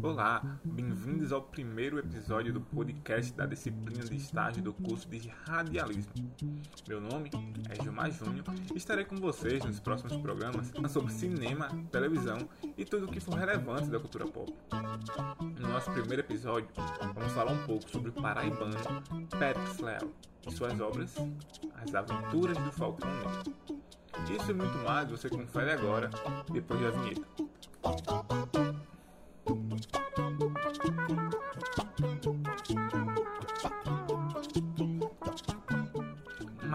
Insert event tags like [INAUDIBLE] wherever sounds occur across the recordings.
Olá, bem-vindos ao primeiro episódio do podcast da disciplina de estágio do curso de radialismo. Meu nome é Gilmar Júnior e estarei com vocês nos próximos programas sobre cinema, televisão e tudo o que for relevante da cultura pop. No nosso primeiro episódio, vamos falar um pouco sobre o paraibano Périx Leal e suas obras As Aventuras do Falcão Negro. Isso e muito mais você confere agora, depois da vinheta.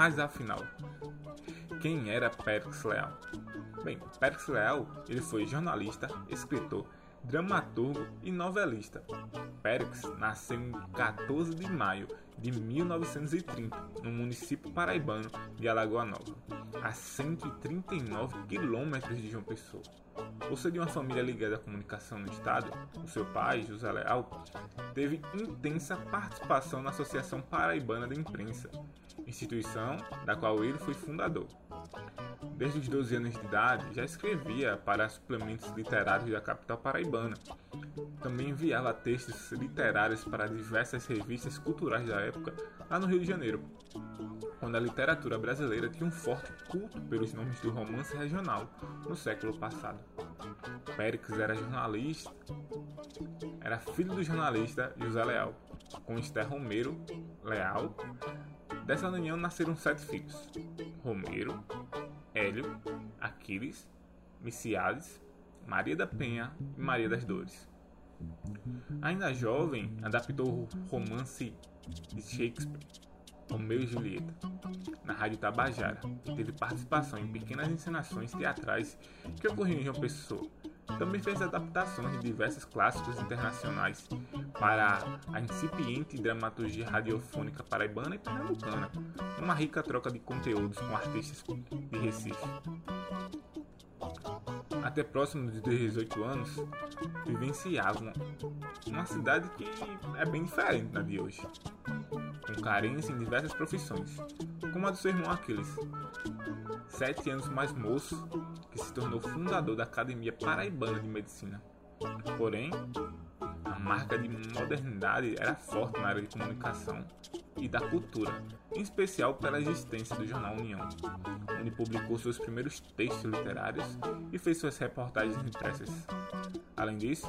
Mas afinal, quem era Périx Leal? Bem, Périx Leal ele foi jornalista, escritor, dramaturgo e novelista. Périx nasceu em 14 de maio de 1930, no município paraibano de Alagoa Nova, a 139 quilômetros de João Pessoa. Ser de uma família ligada à comunicação no estado, o seu pai, José Leal, teve intensa participação na Associação Paraibana de Imprensa, instituição da qual ele foi fundador. Desde os 12 anos de idade, já escrevia para suplementos literários da capital paraibana. Também enviava textos literários para diversas revistas culturais da época lá no Rio de Janeiro, quando a literatura brasileira tinha um forte culto pelos nomes do romance regional no século passado. Péricles era jornalista, era filho do jornalista José Leal, com Esther Romero Leal. Dessa união nasceram sete filhos: Romero, Hélio, Aquiles, Miciades, Maria da Penha e Maria das Dores. Ainda jovem, adaptou o romance de Shakespeare, Romeu e Julieta, na Rádio Tabajara, e teve participação em pequenas encenações teatrais que ocorriam em João Pessoa. Também fez adaptações de diversos clássicos internacionais para a incipiente dramaturgia radiofônica paraibana e pernambucana, uma rica troca de conteúdos com artistas de Recife. Até próximo de 18 anos, vivenciavam uma cidade que é bem diferente da de hoje, com carência em diversas profissões, como a do seu irmão Aquiles, sete anos mais moço, que se tornou fundador da Academia Paraibana de Medicina. Porém, a marca de modernidade era forte na área de comunicação e da cultura, em especial pela existência do jornal União, onde publicou seus primeiros textos literários e fez suas reportagens impressas. Além disso,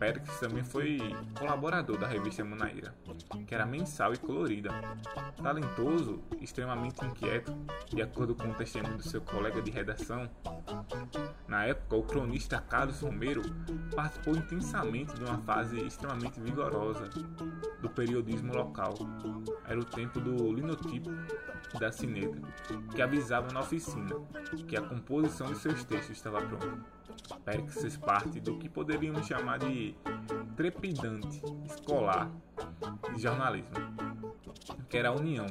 Pérez também foi colaborador da revista Manaíra, que era mensal e colorida. Talentoso, extremamente inquieto, de acordo com o testemunho do seu colega de redação, na época o cronista Carlos Romero participou intensamente de uma fase extremamente vigorosa do periodismo local. Era o tempo do linotipo da cineta, que avisava na oficina que a composição de seus textos estava pronta. Fez parte do que poderíamos chamar de trepidante escolar de jornalismo, que era a União,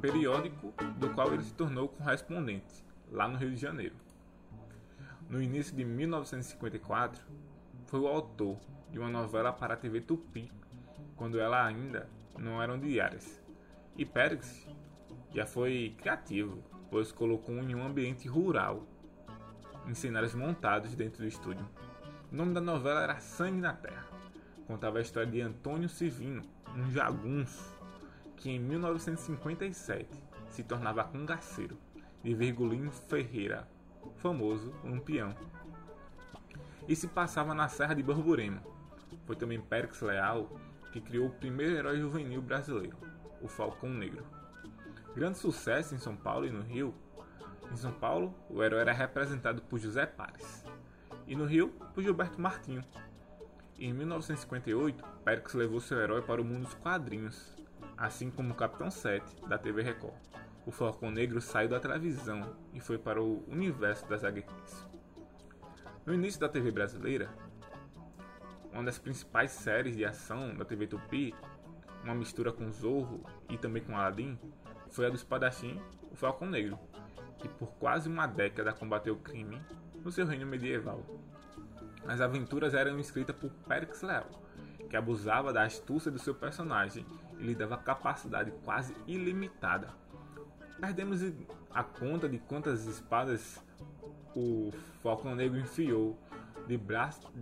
periódico do qual ele se tornou correspondente, lá no Rio de Janeiro. No início de 1954, foi o autor de uma novela para a TV Tupi, quando ela ainda não eram diárias. E Pérez já foi criativo, pois colocou em um ambiente rural, em cenários montados dentro do estúdio. O nome da novela era Sangue na Terra. Contava a história de Antônio Civino, um jagunço, que em 1957 se tornava cangaceiro, de Virgulino Ferreira, famoso Lampião. E se passava na Serra de Borborema. Foi também Périx Leal que criou o primeiro herói juvenil brasileiro, o Falcão Negro. Grande sucesso em São Paulo e no Rio. Em São Paulo, o herói era representado por José Pares, e no Rio, por Gilberto Martinho. Em 1958, Périx levou seu herói para o mundo dos quadrinhos, assim como o Capitão 7 da TV Record. O Falcão Negro saiu da televisão e foi para o universo das HQs. No início da TV brasileira, uma das principais séries de ação da TV Tupi, uma mistura com Zorro e também com Aladdin, foi a do espadachim, o Falcão Negro, que por quase uma década combateu o crime no seu reino medieval. As aventuras eram escritas por Périx Leal, que abusava da astúcia do seu personagem e lhe dava capacidade quase ilimitada. Perdemos a conta de quantas espadas o Falcão Negro enfiou braço,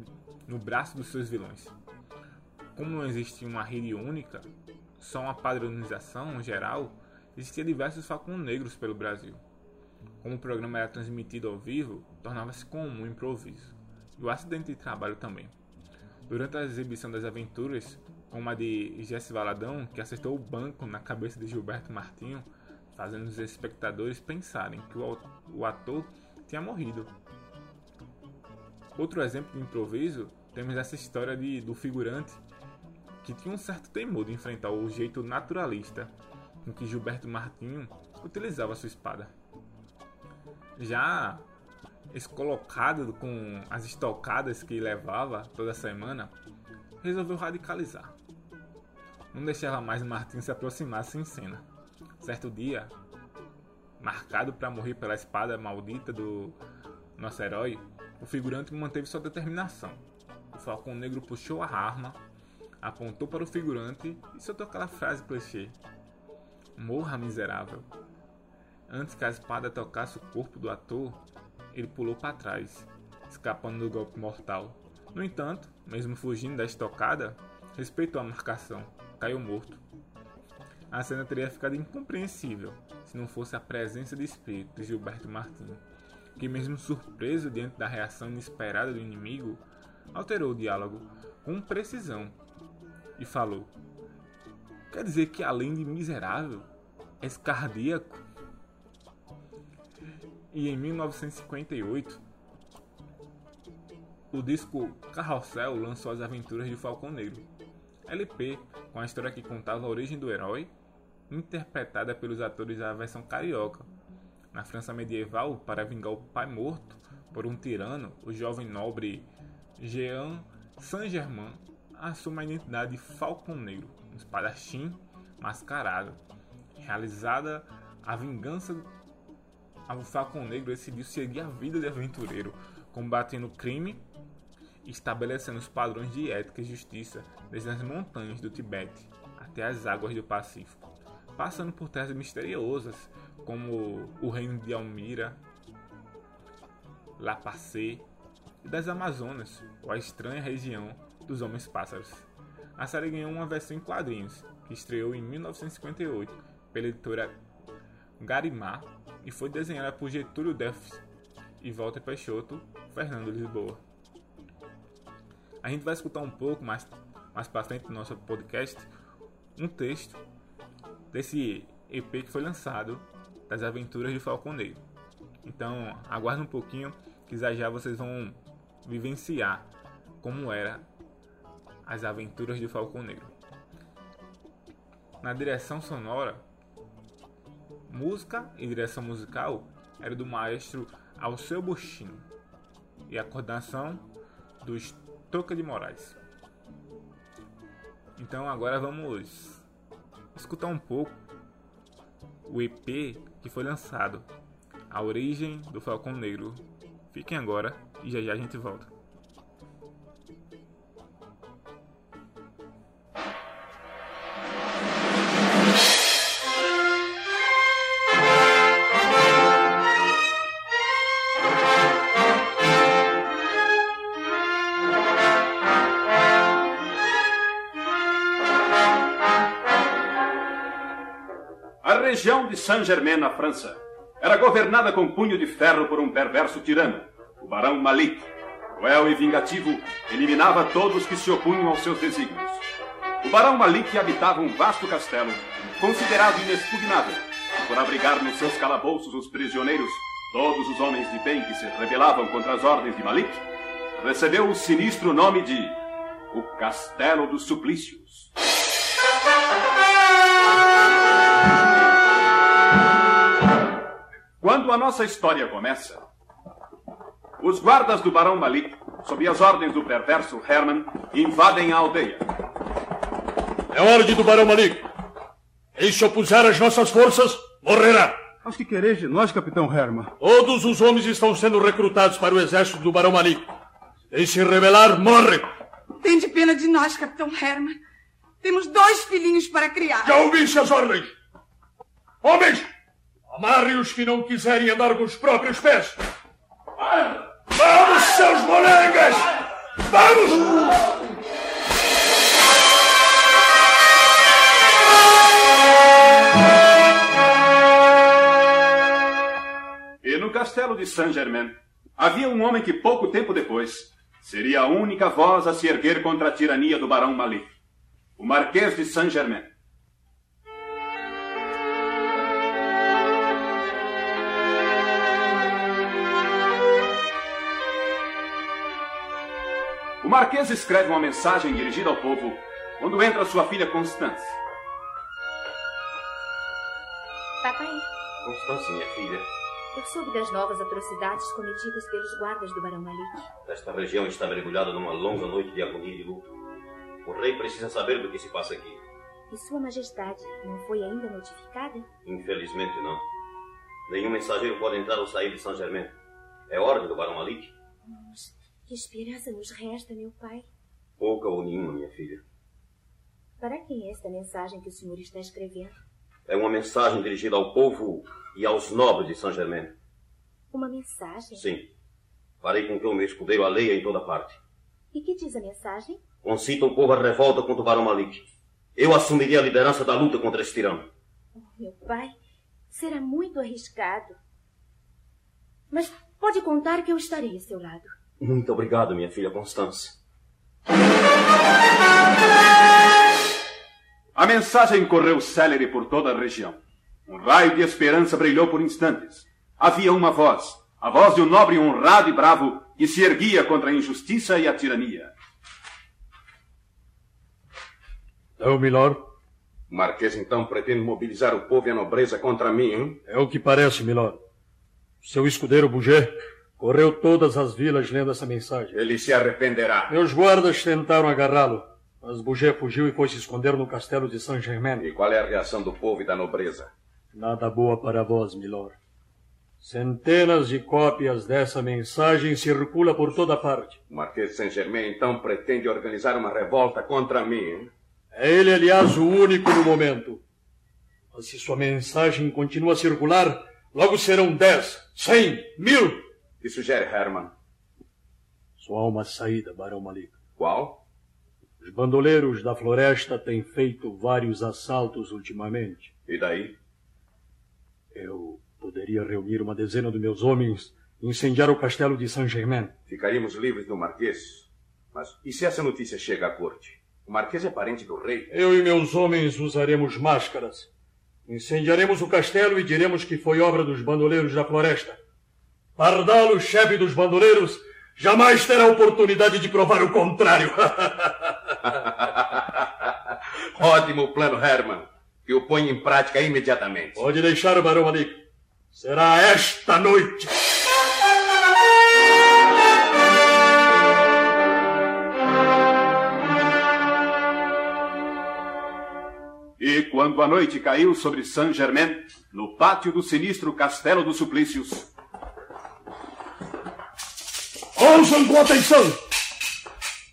no braço dos seus vilões. Como não existia uma rede única, só uma padronização geral, existia diversos falcões negros pelo Brasil. Como o programa era transmitido ao vivo, tornava-se comum o improviso. E o acidente de trabalho também. Durante a exibição das aventuras, como a de Jesse Valadão, que acertou o banco na cabeça de Gilberto Martinho, fazendo os espectadores pensarem que o ator tinha morrido. Outro exemplo de improviso, temos essa história de, do figurante que tinha um certo temor de enfrentar o jeito naturalista com que Gilberto Martinho utilizava sua espada. Já esse colocado com as estocadas que levava toda semana, resolveu radicalizar. Não deixava mais Martinho se aproximar em cena. Certo dia, marcado para morrer pela espada maldita do nosso herói, o figurante manteve sua determinação. O Falcão Negro puxou a arma, apontou para o figurante e soltou aquela frase clichê: Morra, miserável. Antes que a espada tocasse o corpo do ator, ele pulou para trás, escapando do golpe mortal. No entanto, mesmo fugindo da estocada, respeitou a marcação, caiu morto. A cena teria ficado incompreensível se não fosse a presença de espírito de Gilberto Martins, que, mesmo surpreso diante da reação inesperada do inimigo, alterou o diálogo com precisão e falou: Quer dizer que além de miserável, és cardíaco? E em 1958, o disco Carrossel lançou As Aventuras de Falcão Negro, LP com a história que contava a origem do herói, interpretada pelos atores da versão carioca. Na França medieval, para vingar o pai morto por um tirano, o jovem nobre Jean Saint-Germain assume a identidade de Falcão Negro, um espadachim mascarado. Realizada a vingança o Falcão Negro decidiu seguir a vida de aventureiro, combatendo o crime estabelecendo os padrões de ética e justiça desde as montanhas do Tibete até as águas do Pacífico, passando por terras misteriosas como o reino de Almira, La Pacé e das Amazonas, ou a estranha região dos Homens-Pássaros. A série ganhou uma versão em quadrinhos, que estreou em 1958 pela editora Garimar e foi desenhada por Getúlio Deffs e Walter Peixoto, Fernando Lisboa. A gente vai escutar um pouco mais, mais para frente no nosso podcast um texto desse EP que foi lançado das aventuras de Falcão Negro. Então aguarde um pouquinho que já já vocês vão vivenciar como era as aventuras de Falcão Negro. Na direção sonora Música e direção musical era do maestro Alceu Bustinho e a coordenação do Toca de Moraes. Então agora vamos escutar um pouco o EP que foi lançado, A Origem do Falcão Negro. Fiquem agora e já já a gente volta. Saint-Germain, na França, era governada com punho de ferro por um perverso tirano, o Barão Malik. Cruel e vingativo, eliminava todos que se opunham aos seus desígnios. O Barão Malik habitava um vasto castelo, considerado inexpugnável, e por abrigar nos seus calabouços os prisioneiros, todos os homens de bem que se rebelavam contra as ordens de Malik, recebeu o sinistro nome de o Castelo dos Suplícios. Quando a nossa história começa, os guardas do Barão Malik, sob as ordens do perverso Herman, invadem a aldeia. É ordem do Barão Malik. Quem se opuser às nossas forças, morrerá. Mas que quereis de nós, Capitão Herman? Todos os homens estão sendo recrutados para o exército do Barão Malik. Quem se rebelar, morre. Tem de pena de nós, Capitão Herman. Temos dois filhinhos para criar. Já ouviste as ordens? Homens! Amarre os que não quiserem andar com os próprios pés. Vamos, seus molengas! Vamos! E no castelo de Saint-Germain havia um homem que pouco tempo depois seria a única voz a se erguer contra a tirania do barão Malik, o Marquês de Saint-Germain. Marquês escreve uma mensagem dirigida ao povo quando entra sua filha Constance. Papai, Constância, minha filha, eu soube das novas atrocidades cometidas pelos guardas do Barão Malik. esta região está mergulhada numa longa noite de agonia e de luto. O rei precisa saber do que se passa aqui. E Sua Majestade não foi ainda notificada? Infelizmente, não. Nenhum mensageiro pode entrar ou sair de Saint-Germain. É ordem do Barão Malik? Mas que esperança nos resta, meu pai? Pouca ou nenhuma, minha filha. Para quem é esta mensagem que o senhor está escrevendo? É uma mensagem dirigida ao povo e aos nobres de Saint-Germain. Uma mensagem? Sim. Farei com que o meu escudeiro a leia em toda parte. E que diz a mensagem? Concita o povo à revolta contra o Barão Malik. Eu assumiria a liderança da luta contra esse tirano. Oh, meu pai, será muito arriscado. Mas pode contar que eu estarei a seu lado. Muito obrigado, minha filha Constância. A mensagem correu célere por toda a região. Um raio de esperança brilhou por instantes. Havia uma voz, a voz de um nobre honrado e bravo que se erguia contra a injustiça e a tirania. Então, milord, O Marquês então pretende mobilizar o povo e a nobreza contra mim, hein? é o que parece, milord. Seu escudeiro Bouget correu todas as vilas lendo essa mensagem. Ele se arrependerá. Meus guardas tentaram agarrá-lo, mas Bouget fugiu e foi se esconder no castelo de Saint-Germain. E qual é a reação do povo e da nobreza? Nada boa para vós, milord. Centenas de cópias dessa mensagem circula por toda parte. O Marquês de Saint-Germain então pretende organizar uma revolta contra mim, hein? É ele, aliás, o único no momento. Mas se sua mensagem continua a circular, logo serão dez, cem, mil. Que sugere Herman? Só há uma saída, Barão Malik. Qual? Os bandoleiros da floresta têm feito vários assaltos ultimamente. E daí? Eu poderia reunir uma dezena de meus homens e incendiar o castelo de Saint-Germain. Ficaríamos livres do Marquês. Mas e se essa notícia chega à corte? O Marquês é parente do rei. Eu e meus homens usaremos máscaras. Incendiaremos o castelo e diremos que foi obra dos bandoleiros da floresta. Pardalo, chefe dos bandoleiros, jamais terá oportunidade de provar o contrário. [LAUGHS] Ótimo plano, Herman. Que o ponha em prática imediatamente. Pode deixar, Barão Malik. Será esta noite. E quando a noite caiu sobre Saint-Germain, no pátio do sinistro Castelo dos Suplícios, Ouçam com atenção!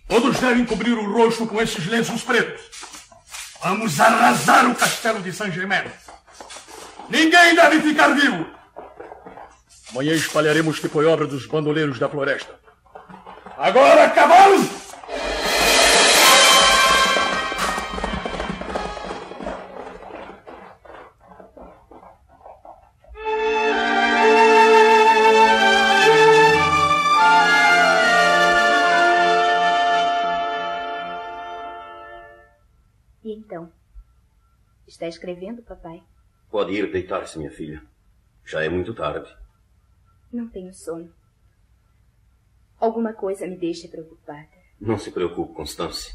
Todos devem cobrir o rosto com esses lenços pretos. Vamos arrasar o castelo de Saint-Germain. Ninguém deve ficar vivo. Amanhã espalharemos que foi obra dos bandoleiros da floresta. Agora, cavalos! Está escrevendo, papai? Pode ir deitar-se, minha filha. Já é muito tarde. Não tenho sono. Alguma coisa me deixa preocupada. Não se preocupe, Constância.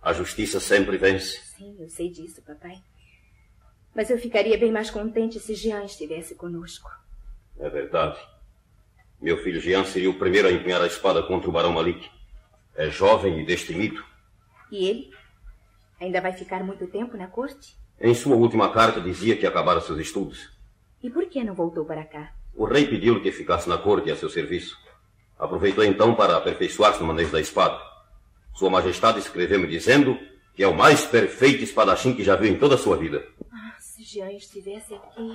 A justiça sempre vence. Sim, eu sei disso, papai. Mas eu ficaria bem mais contente se Jean estivesse conosco. É verdade. Meu filho Jean seria o primeiro a empunhar a espada contra o Barão Malik. É jovem e destemido. E ele? Ainda vai ficar muito tempo na corte? Em sua última carta dizia que acabara seus estudos. E por que não voltou para cá? O rei pediu-lhe que ficasse na corte a seu serviço. Aproveitou então para aperfeiçoar-se no manejo da espada. Sua Majestade escreveu-me dizendo que é o mais perfeito espadachim que já viu em toda a sua vida. Ah, se Jean estivesse aqui. O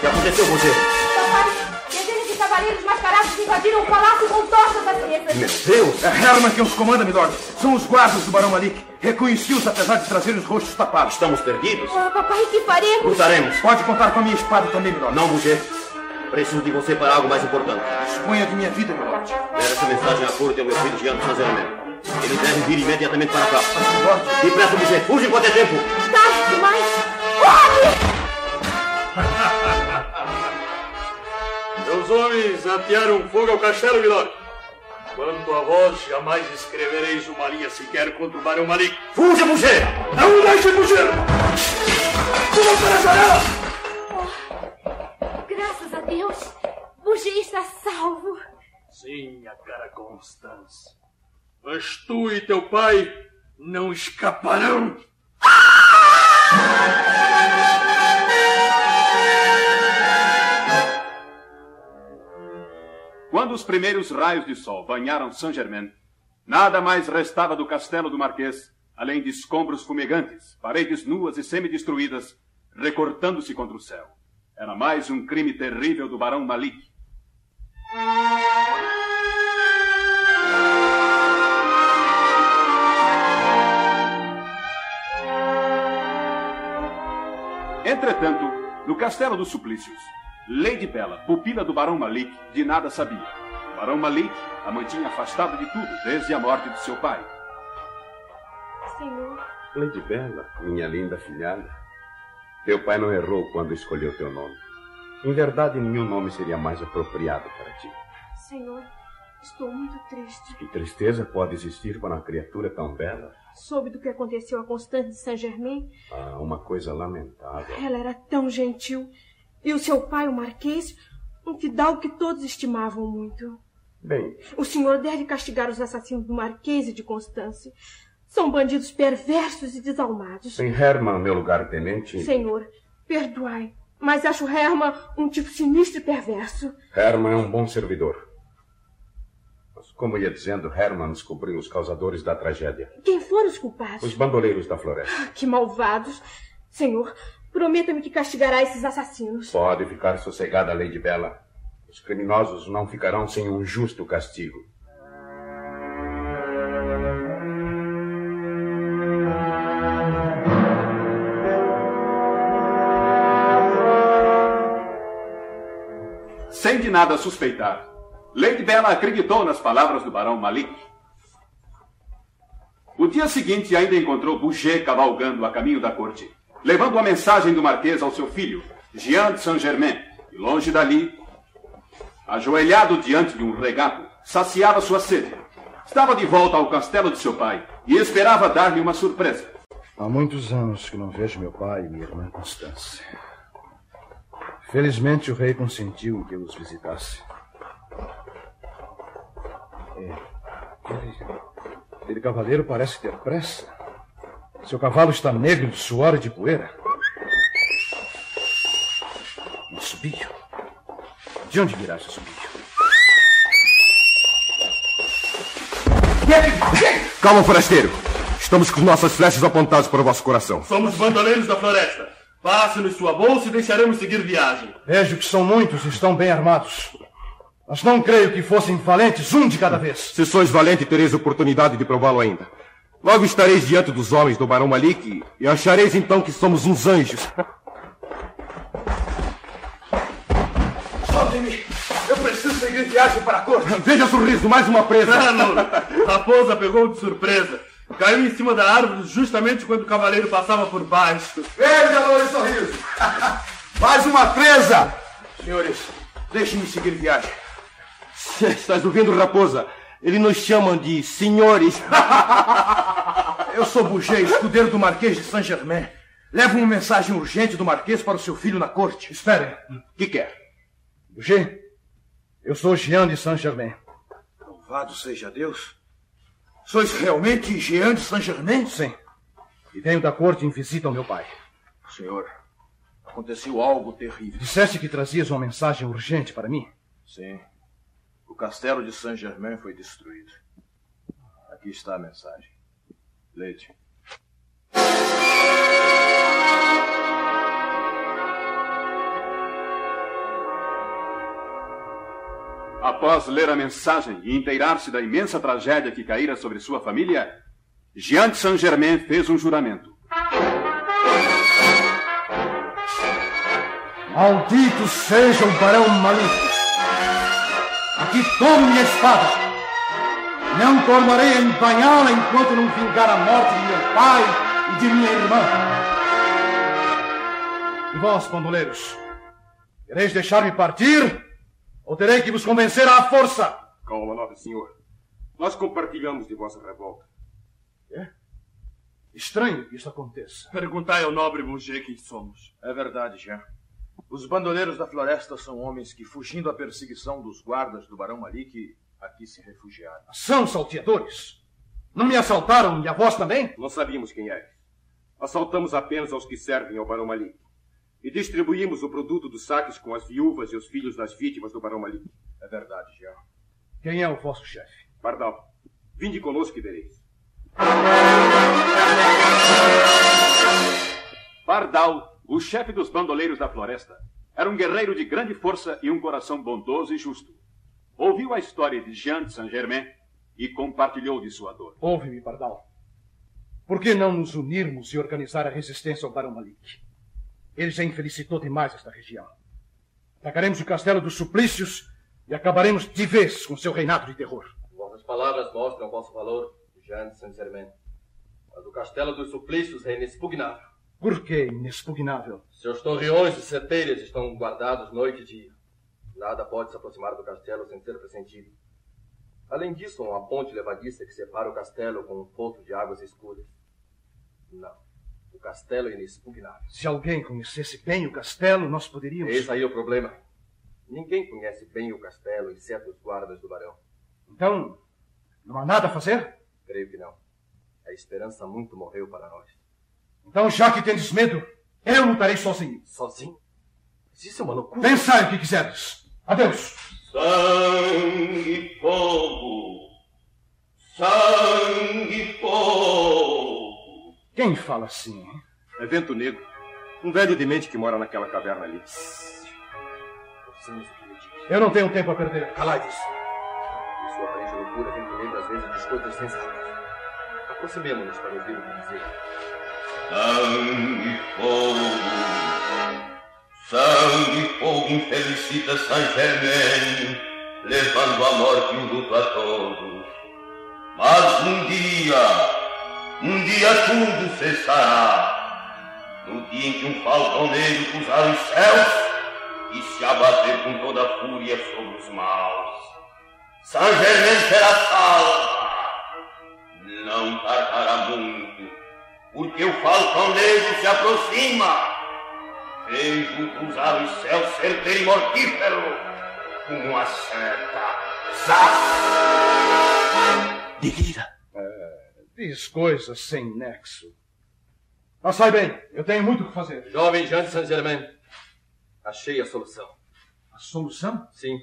que aconteceu, você? Papai, cavaleiros mascarados invadiram o palácio com tochas acesas. Meu Deus! É Herman quem os comanda, milord. São os guardas do Barão Malik. Reconheci-os apesar de trazerem os rostos tapados. Estamos perdidos? Oh, papai, que faremos? Lutaremos. Pode contar com a minha espada também, milord. Não, Boucher. Preciso de você para algo mais importante. Disponha de minha vida, milord. Leve essa mensagem à corte ao meu filho Jean de Saint-Germain. Ele deve vir imediatamente para cá. Milord. Depressa, Boucher. Fuja enquanto é tempo. Tarde demais. Homens atearam fogo ao castelo, milord. Quanto a vós, jamais escrevereis uma linha sequer contra o Barão Malik. Fuja, Boucher! Não deixe fugir! Pula para a janela! Graças a Deus, Bouger está salvo. Sim, minha cara Constance. Mas tu e teu pai não escaparão. Quando os primeiros raios de sol banharam Saint-Germain, nada mais restava do castelo do Marquês, além de escombros fumegantes, paredes nuas e semi-destruídas, recortando-se contra o céu. Era mais um crime terrível do Barão Malik. Entretanto, no castelo dos Suplícios, Lady Bella, pupila do Barão Malik, de nada sabia. O Barão Malik a mantinha afastada de tudo desde a morte de seu pai. Senhor, Lady Bella, minha linda filhada, teu pai não errou quando escolheu teu nome. Em verdade, nenhum nome seria mais apropriado para ti. Senhor, estou muito triste. Que tristeza pode existir para uma criatura tão bela? Soube do que aconteceu a Constance de Saint-Germain. Ah, uma coisa lamentável. Ela era tão gentil. E o seu pai, o Marquês, um fidalgo que todos estimavam muito. Bem, O senhor deve castigar os assassinos do Marquês e de Constance. São bandidos perversos e desalmados. em Herman, meu lugar-tenente, Senhor, perdoai, mas acho Herman um tipo sinistro e perverso. Herman é um bom servidor. Mas, como ia dizendo, Herman descobriu os causadores da tragédia. Quem foram os culpados? Os bandoleiros da floresta. Ah, Que malvados. Senhor, prometa-me que castigará esses assassinos. Pode ficar sossegada, Lady Bella. Os criminosos não ficarão sem um justo castigo. Sem de nada suspeitar, Lady Bella acreditou nas palavras do Barão Malik. O dia seguinte ainda encontrou Boucher cavalgando a caminho da corte, levando a mensagem do Marquês ao seu filho, Jean de Saint-Germain, e longe dali, ajoelhado diante de um regato, saciava sua sede. Estava de volta ao castelo de seu pai e esperava dar-lhe uma surpresa. Há muitos anos que não vejo meu pai e minha irmã Constância. Felizmente o rei consentiu que eu os visitasse. É, Ele, ele cavaleiro parece ter pressa. Seu cavalo está negro de suor e de poeira. Um assobio. De onde virá esse assobio? Calma, forasteiro. Estamos com nossas flechas apontadas para o vosso coração. Somos bandoleiros da floresta. Passe-nos sua bolsa e deixaremos seguir viagem. Vejo que são muitos e estão bem armados. Mas não creio que fossem valentes, um de cada vez. Se sois valente, tereis oportunidade de prová-lo ainda. Logo estareis diante dos homens do Barão Malik e achareis então que somos uns anjos. Soltem-me. Eu preciso seguir viagem para a corte. [LAUGHS] Veja sorriso, mais uma presa. Mano, a raposa pegou de surpresa. Caiu em cima da árvore justamente quando o cavaleiro passava por baixo. Veja, Louro Sorriso. [LAUGHS] Mais uma presa! Senhores, deixem-me seguir viagem. [LAUGHS] Estás ouvindo, raposa? Eles nos chamam de senhores. Eu sou Bouger, escudeiro do Marquês de Saint-Germain. Levo uma mensagem urgente do Marquês para o seu filho na corte. Esperem. O que quer? Bouger, eu sou Jean de Saint-Germain. Louvado seja Deus. Sois realmente Jean de Saint-Germain? Sim. E venho da corte em visita ao meu pai. Senhor, aconteceu algo terrível. Disseste que trazias uma mensagem urgente para mim? Sim. O castelo de Saint-Germain foi destruído. Aqui está a mensagem. Leite. Após ler a mensagem e inteirar-se da imensa tragédia que caíra sobre sua família, Jean de Saint-Germain fez um juramento. Maldito seja o Barão Malik! Aqui tomo minha espada! Não tornarei a embanhá-la enquanto não vingar a morte de meu pai e de minha irmã. E vós, bandoleiros, quereis deixar-me partir? Ou terei que vos convencer à força? Calma, nobre senhor. Nós compartilhamos de vossa revolta. É? Estranho que isso aconteça. Perguntai ao nobre Bouger quem somos. É verdade, Jean. Os bandoleiros da floresta são homens que, fugindo à perseguição dos guardas do Barão Malik, aqui se refugiaram. São salteadores? Não me assaltaram e a vós também? Não sabíamos quem é. Assaltamos apenas aos que servem ao Barão Malik. E distribuímos o produto dos saques com as viúvas e os filhos das vítimas do Barão Malik. É verdade, Jean. Quem é o vosso chefe? Pardal, vinde conosco e vereis. Pardal, o chefe dos bandoleiros da floresta, era um guerreiro de grande força e um coração bondoso e justo. Ouviu a história de Jean de Saint-Germain e compartilhou de sua dor. Ouve-me, Pardal. Por que não nos unirmos e organizar a resistência ao Barão Malik? Ele já infelicitou demais esta região. Atacaremos o castelo dos suplícios e acabaremos de vez com seu reinado de terror. Vossas palavras mostram vosso valor, Jean de Saint-Germain. Mas o castelo dos suplícios é inexpugnável. Por que inexpugnável? Seus torreões e seteiras estão guardados noite e dia. Nada pode se aproximar do castelo sem ser pressentido. Além disso, há uma ponte levadiça que separa o castelo com um poço de águas escuras. Não. O castelo é inexpugnável. Se alguém conhecesse bem o castelo, nós poderíamos. Esse aí é o problema. Ninguém conhece bem o castelo, exceto os guardas do barão. Então, não há nada a fazer? Creio que não. A esperança muito morreu para nós. Então, já que tendes medo, eu lutarei sozinho. Sozinho? Mas isso é uma loucura. Pensai o que quiseres. Adeus. Sangue e fogo. Sangue e fogo. Quem fala assim? hein? É Vento Negro. Um velho demente que mora naquela caverna ali. Ouçamos o que ele diz. Eu não tenho tempo a perder. Calai-vos. Em sua aparente loucura, Vento Negro às vezes diz coisas sensatas. Aproximemo-nos para ouvir o que dizer. Sangue e fogo. Sangue fogo infelicita Saint-Germain, levando a morte e o luto a todos. Mas um dia, um dia tudo cessará. No dia em que um falcão negro cruzar os céus e se abater com toda a fúria sobre os maus. Saint-Germain será salva. Não tardará muito, porque o falcão negro se aproxima. Vejo cruzar os céus certeiro e mortífero, como uma seta. Zás! Delira. Diz coisas sem nexo. Passai bem, eu tenho muito o que fazer. Jovem Jean de Saint-Germain, achei a solução. A solução? Sim.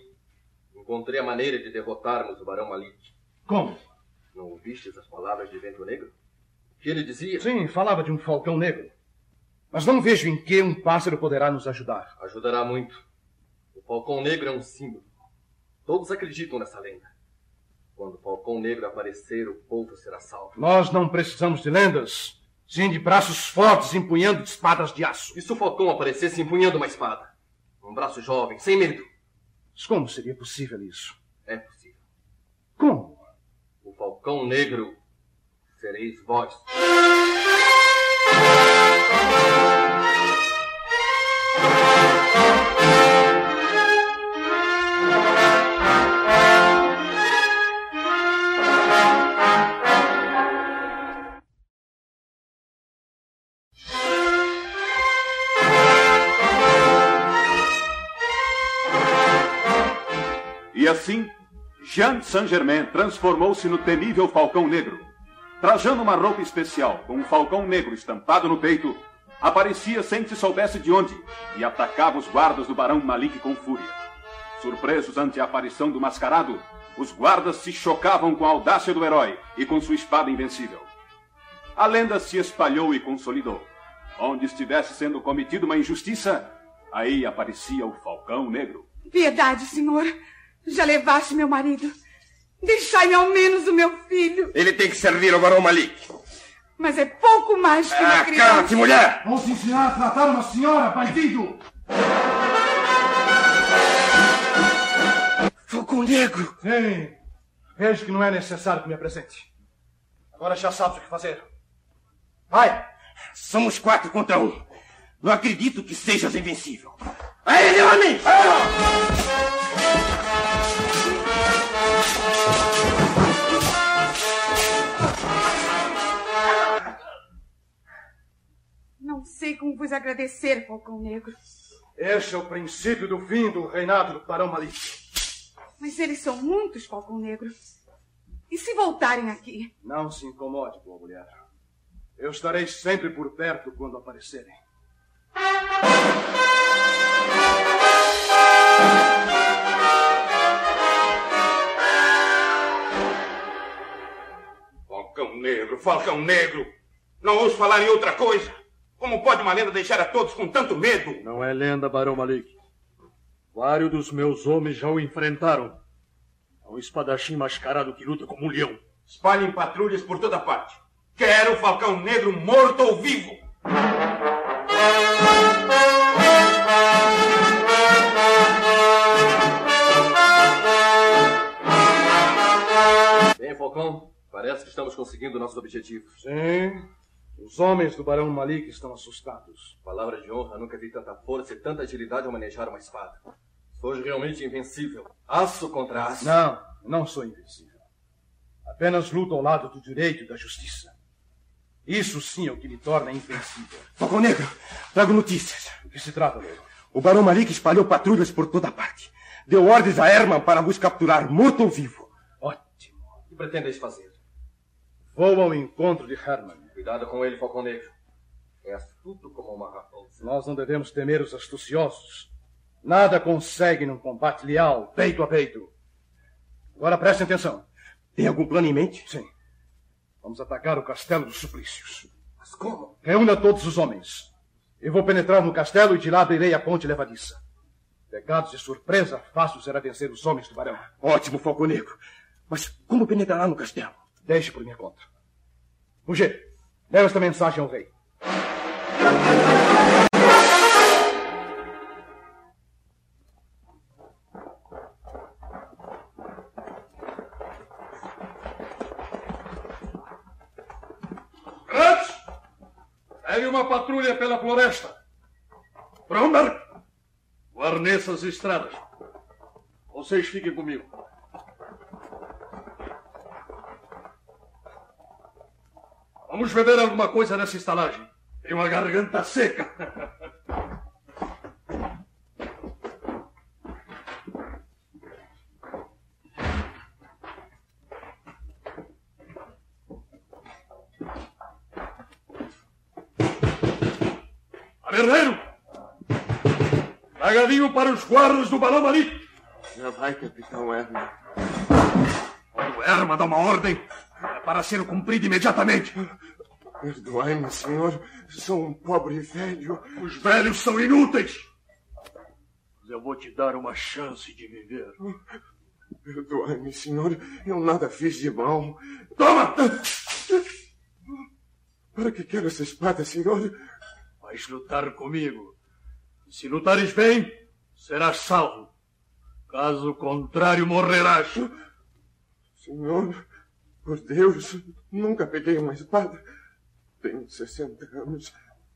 Encontrei a maneira de derrotarmos o Barão Malik. Como? Não ouvistes as palavras de Vento Negro? O que ele dizia? Sim, falava de um falcão negro. Mas não vejo em que um pássaro poderá nos ajudar. Ajudará muito. O Falcão Negro é um símbolo. Todos acreditam nessa lenda. Quando o Falcão Negro aparecer, o povo será salvo. Nós não precisamos de lendas, sim de braços fortes empunhando espadas de aço. E se o Falcão aparecesse empunhando uma espada? Um braço jovem, sem medo. Mas como seria possível isso? É possível. Como? O Falcão Negro sereis vós. E assim, Jean Saint-Germain transformou-se no temível Falcão Negro. Trajando uma roupa especial, com um falcão negro estampado no peito, aparecia sem que se soubesse de onde e atacava os guardas do Barão Malik com fúria. Surpresos ante a aparição do mascarado, os guardas se chocavam com a audácia do herói e com sua espada invencível. A lenda se espalhou e consolidou. Onde estivesse sendo cometida uma injustiça, aí aparecia o Falcão Negro. Piedade, senhor. Já levaste meu marido. Deixai-me ao menos o meu filho. Ele tem que servir ao Barão Malik. Mas é pouco mais que uma Ah, criança. cala-te, mulher! Se ensinar a tratar uma senhora, bandido! Fogo negro! Sim. Vejo que não é necessário que me apresente. Agora já sabes o que fazer. Vai! Somos quatro contra um. Não acredito que sejas invencível. A ele, homem! Sei como vos agradecer, Falcão Negro. Este é o princípio do fim do reinado do Barão Malik. Mas eles são muitos, Falcão Negro. E se voltarem aqui? Não se incomode, boa mulher. Eu estarei sempre por perto quando aparecerem. Falcão Negro, Falcão Negro! Não ouço falar em outra coisa! Como pode uma lenda deixar a todos com tanto medo? Não é lenda, Barão Malik. Vários dos meus homens já o enfrentaram. É um espadachim mascarado que luta como um leão. Espalhem patrulhas por toda parte. Quero o Falcão Negro morto ou vivo! Bem, Falcão, parece que estamos conseguindo nossos objetivos. Sim. Os homens do Barão Malik estão assustados. Palavra de honra, nunca vi tanta força e tanta agilidade ao manejar uma espada. Sou realmente invencível. Aço contra aço. Não, não sou invencível. Apenas luto ao lado do direito e da justiça. Isso sim é o que me torna invencível. Falcão Negro, trago notícias. O que se trata, Leo? O Barão Malik espalhou patrulhas por toda parte. Deu ordens a Herman para vos capturar, morto ou vivo. Ótimo. O que pretendeis fazer? Vou ao encontro de Herman. Cuidado com ele, Falcão Negro. É astuto como uma raposa. Nós não devemos temer os astuciosos. Nada consegue num combate leal, peito a peito. Agora prestem atenção. Tem algum plano em mente? Sim. Vamos atacar o castelo dos suplícios. Mas como? Reúna todos os homens. Eu vou penetrar no castelo e de lá abrirei a ponte levadiça. Pegados de surpresa, fácil será vencer os homens do barão. Ótimo, Falcão Negro. Mas como penetrará no castelo? Deixe por minha conta. Muger, leva esta mensagem ao rei. Rats! Pegue uma patrulha pela floresta. Bromberg! Guarneça as estradas. Vocês fiquem comigo. Vamos beber alguma coisa nessa estalagem. Tem uma garganta seca. Guerreiro! Tragadinho para os guardas do Balão Malik. Já vai, Capitão Herman. Quando Herman dá uma ordem, é para ser cumprida imediatamente. Perdoai-me, senhor. Sou um pobre velho. Os velhos são inúteis. Mas eu vou te dar uma chance de viver. Perdoai-me, senhor. Eu nada fiz de mal. Toma! Para que quero essa espada, senhor? Vais lutar comigo. E se lutares bem, serás salvo. Caso contrário, morrerás. Senhor, por Deus, nunca peguei uma espada. Tenho 60 anos.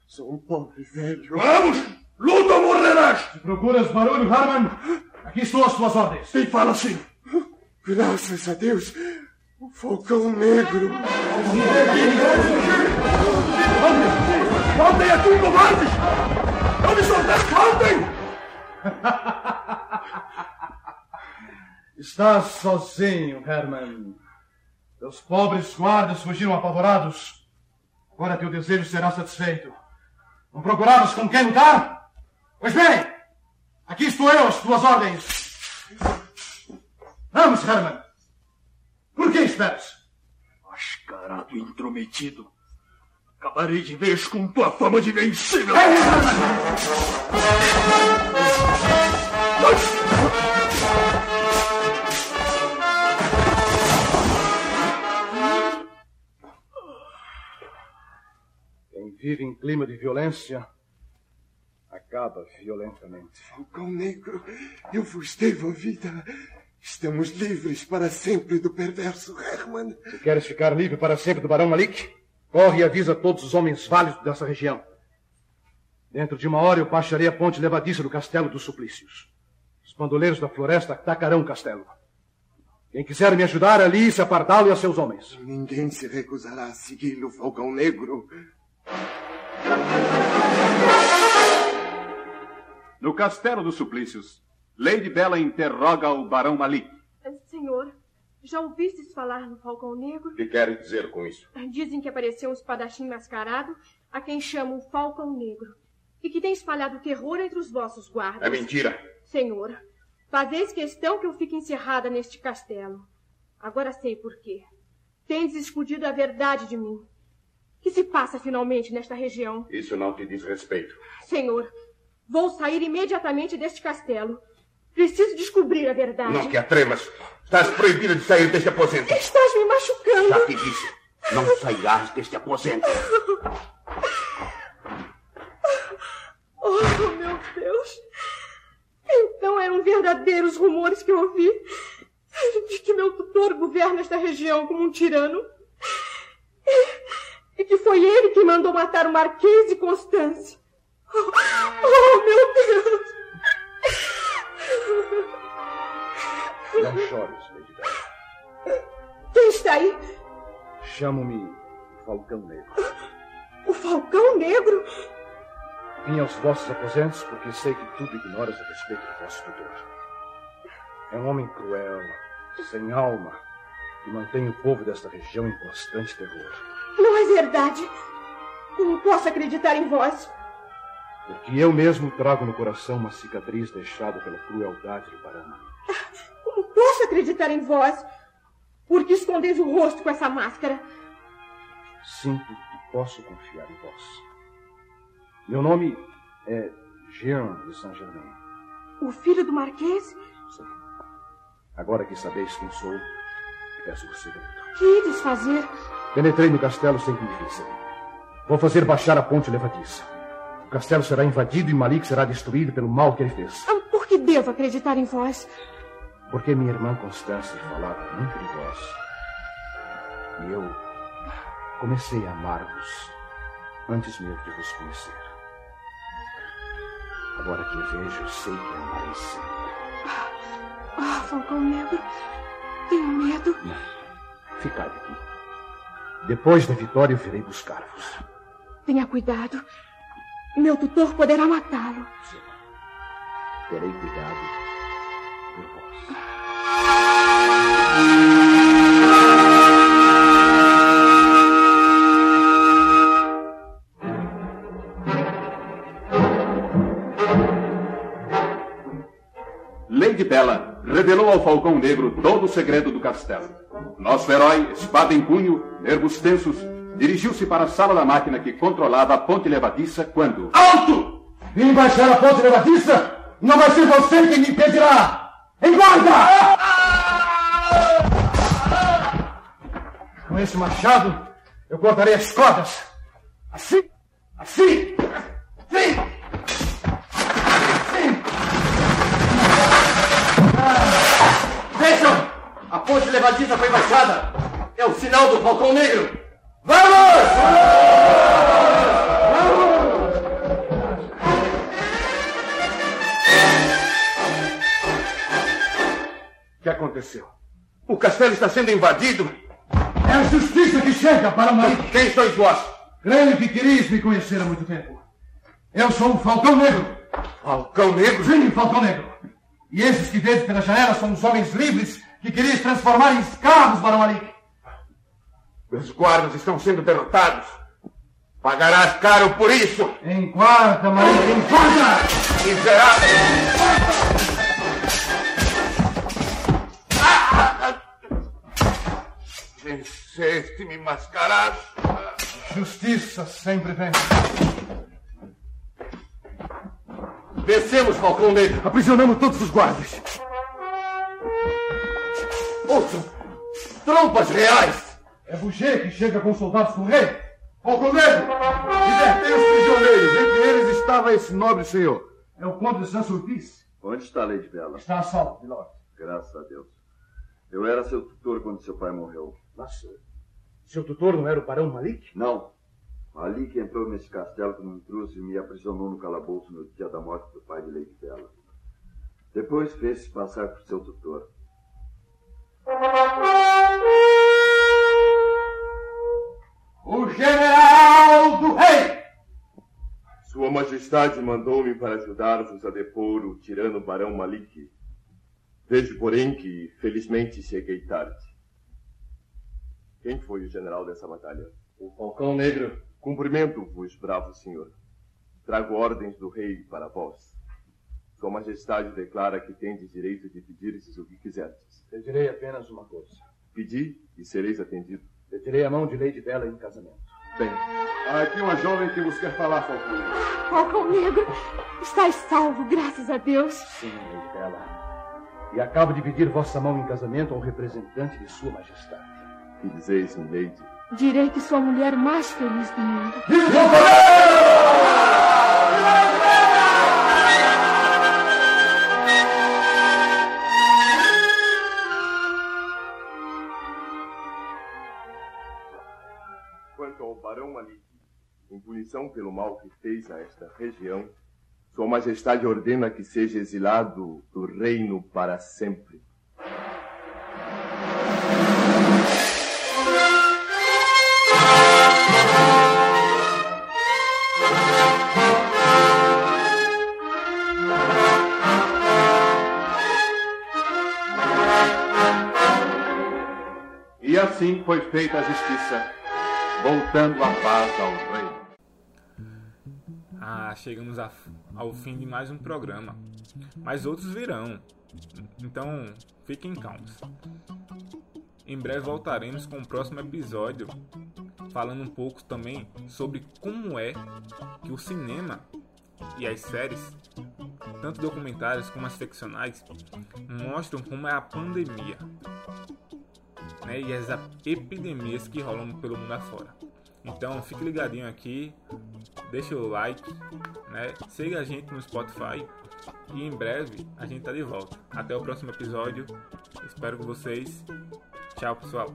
Sou um pobre velho. Vamos! Luta ou morrerás! Procuras barulho, Harman? Aqui estão as tuas ordens. Quem fala assim? Graças a Deus. O Falcão Negro. Voltem aqui, covardes! Não me soltar! Voltem! Estás sozinho, Herman. Teus pobres guardas fugiram apavorados. Agora teu desejo será satisfeito. Não procuravas com quem lutar? Pois bem, aqui estou eu, as tuas ordens. Vamos, Herman. Por que esperas? Mascarado intrometido. Acabarei de vez com tua fama de vencível. Vive em clima de violência acaba violentamente. Falcão Negro, eu vos devo a vida. Estamos livres para sempre do perverso Herman. Se queres ficar livre para sempre do Barão Malik, corre e avisa todos os homens válidos dessa região. Dentro de uma hora eu baixarei a ponte levadiça do castelo dos suplícios. Os bandoleiros da floresta atacarão o castelo. Quem quiser me ajudar, ali se Pardalo e a seus homens. Ninguém se recusará a segui-lo, Falcão Negro. No castelo dos suplícios, Lady Bella interroga o Barão Malik. Senhor, já ouvistes falar no Falcão Negro? O que quer dizer com isso? Dizem que apareceu um espadachim mascarado, a quem chamam Falcão Negro, e que tem espalhado terror entre os vossos guardas. É mentira. Senhor, fazeis questão que eu fique encerrada neste castelo. Agora sei por quê. Tendes escondido a verdade de mim. O que se passa finalmente nesta região? Isso não te diz respeito. Senhor, vou sair imediatamente deste castelo. Preciso descobrir a verdade. Não te atremas. Estás proibida de sair deste aposento. Estás me machucando. Já te disse. Não sairás deste aposento. [LAUGHS] Oh, meu Deus. Então eram verdadeiros rumores que eu ouvi de que meu tutor governa esta região como um tirano. E que foi ele que mandou matar o Marquês de Constância. Oh, meu Deus! Não chores, Lady Bella. Quem está aí? Chamo-me Falcão Negro. O Falcão Negro? Vim aos vossos aposentos porque sei que tudo ignoras a respeito do vosso tutor. É um homem cruel, sem alma, que mantém o povo desta região em constante terror. Não é verdade. Como posso acreditar em vós? Porque eu mesmo trago no coração uma cicatriz deixada pela crueldade do Barão. Como posso acreditar em vós? Porque escondeis o rosto com essa máscara? Sinto que posso confiar em vós. Meu nome é Jean de Saint-Germain. O filho do Marquês? Sim. Agora que sabeis quem sou, peço o segredo. Que ides fazer? Penetrei no castelo sem que me vissem. Vou fazer baixar a ponte levadiça. O castelo será invadido e Malik será destruído pelo mal que ele fez. Por que devo acreditar em vós? Porque minha irmã Constância falava muito de vós. E eu comecei a amar-vos antes mesmo de vos conhecer. Agora que a vejo, sei que amarei sempre. Ah, Falcão Negro, tenho medo. Não. Ficai aqui. Depois da vitória, eu virei buscar-vos. Tenha cuidado. Meu tutor poderá matá-lo. Terei cuidado por vós. Lady Bella revelou ao Falcão Negro todo o segredo do castelo. Nosso herói, espada em punho, nervos tensos, dirigiu-se para a sala da máquina que controlava a ponte levadiça quando. Alto! Vim baixar a ponte levadiça! Não vai ser você quem me impedirá! Em guarda! Com esse machado, eu cortarei as cordas. Assim, assim, ponte levadiça foi baixada! É o sinal do Falcão Negro! Vamos! O que aconteceu? O castelo está sendo invadido. É a justiça que chega para Malik. Quem sois vós? Creio que queríeis me conhecer há muito tempo. Eu sou o Falcão Negro. Falcão Negro? Sim, Falcão Negro. E esses que vejo pela janela são os homens livres que querias transformar em escravos, Barão Malik. Os guardas estão sendo derrotados. Pagarás caro por isso. Em quarta, Malik, em quarta! Miserável! Venceste-me, mascarado. Justiça sempre vem. Vencemos, Falcão Negro. Aprisionamos todos os guardas. Ouçam! Trompas reais! É Boucher que chega com soldados do rei. Falcão Negro! Libertei os prisioneiros. Entre eles estava esse nobre senhor. É o Conde de Saint-Sulpice. Onde está a Lady Bela? Está a salvo, Milord. Graças a Deus. Eu era seu tutor quando seu pai morreu. Mas seu tutor não era o Barão Malik? Não. Malik entrou nesse castelo como intruso e me aprisionou no calabouço no dia da morte do pai de Lady Bela. Depois fez-se passar por seu tutor. Majestade mandou-me para ajudar-vos a depor o tirano Barão Malik. Vejo, porém, que felizmente cheguei tarde. Quem foi o general dessa batalha? O Falcão Negro. Cumprimento-vos, bravo senhor. Trago ordens do rei para vós. Sua Majestade declara que tendes direito de pedir-lhes o que quiserdes. Pedirei apenas uma coisa. Pedi e sereis atendido. Pedirei a mão de Lady Bella em casamento. Bem, há aqui uma jovem que vos quer falar, Falcão Negro. Falcão Negro, estás salvo, graças a Deus. Sim, Bella. E acabo de pedir vossa mão em casamento ao representante de sua majestade. Que dizeis, Lady? Direi que sou a mulher mais feliz do mundo. Quanto em punição pelo mal que fez a esta região, Sua Majestade ordena que seja exilado do reino para sempre. E assim foi feita a justiça, voltando a paz ao rei. Ah, chegamos a- ao fim de mais um programa. Mas outros virão. Então, fiquem calmos. Em breve voltaremos com o próximo episódio, falando um pouco também sobre como é que o cinema e as séries, tanto documentários como as ficcionais, mostram como é a pandemia né, e as epidemias que rolam pelo mundo afora. Então fique ligadinho aqui, deixa o like, né, siga a gente no Spotify e em breve a gente tá de volta. Até o próximo episódio, espero que vocês. Tchau pessoal.